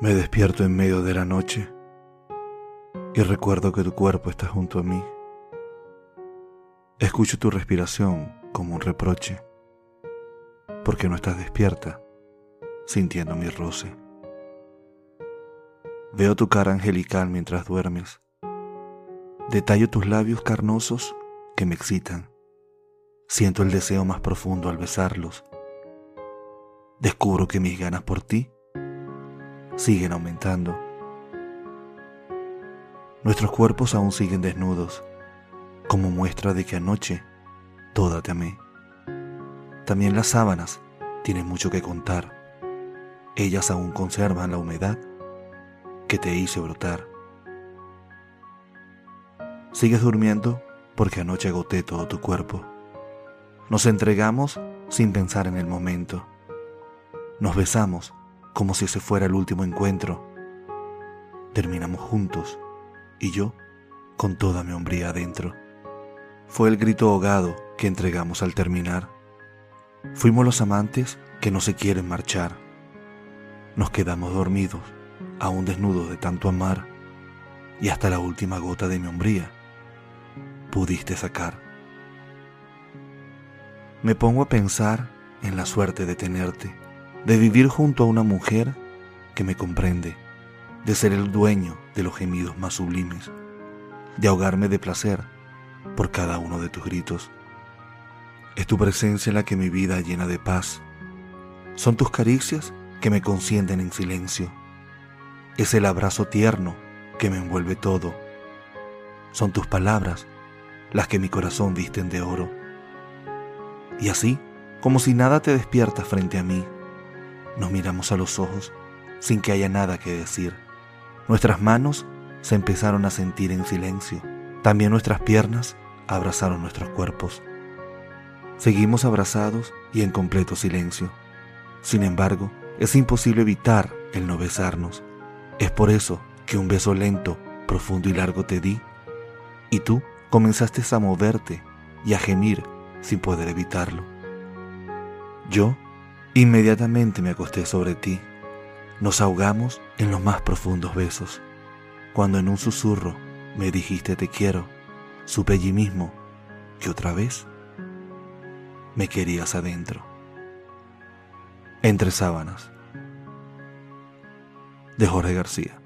Me despierto en medio de la noche y recuerdo que tu cuerpo está junto a mí. Escucho tu respiración como un reproche, porque no estás despierta, sintiendo mi roce. Veo tu cara angelical mientras duermes. Detallo tus labios carnosos que me excitan. Siento el deseo más profundo al besarlos. Descubro que mis ganas por ti siguen aumentando. Nuestros cuerpos aún siguen desnudos, como muestra de que anoche toda te amé. También las sábanas tienen mucho que contar. Ellas aún conservan la humedad que te hice brotar. Sigues durmiendo porque anoche agoté todo tu cuerpo. Nos entregamos sin pensar en el momento. Nos besamos como si ese fuera el último encuentro. Terminamos juntos y yo con toda mi hombría adentro. Fue el grito ahogado que entregamos al terminar. Fuimos los amantes que no se quieren marchar. Nos quedamos dormidos, aún desnudos de tanto amar, y hasta la última gota de mi hombría pudiste sacar. Me pongo a pensar en la suerte de tenerte de vivir junto a una mujer que me comprende, de ser el dueño de los gemidos más sublimes, de ahogarme de placer por cada uno de tus gritos. Es tu presencia la que mi vida llena de paz. Son tus caricias que me consienten en silencio. Es el abrazo tierno que me envuelve todo. Son tus palabras las que mi corazón visten de oro. Y así, como si nada te despierta frente a mí, nos miramos a los ojos sin que haya nada que decir. Nuestras manos se empezaron a sentir en silencio. También nuestras piernas abrazaron nuestros cuerpos. Seguimos abrazados y en completo silencio. Sin embargo, es imposible evitar el no besarnos. Es por eso que un beso lento, profundo y largo te di, y tú comenzaste a moverte y a gemir sin poder evitarlo. Yo Inmediatamente me acosté sobre ti. Nos ahogamos en los más profundos besos. Cuando en un susurro me dijiste te quiero, supe allí mismo que otra vez me querías adentro. Entre sábanas. De Jorge García.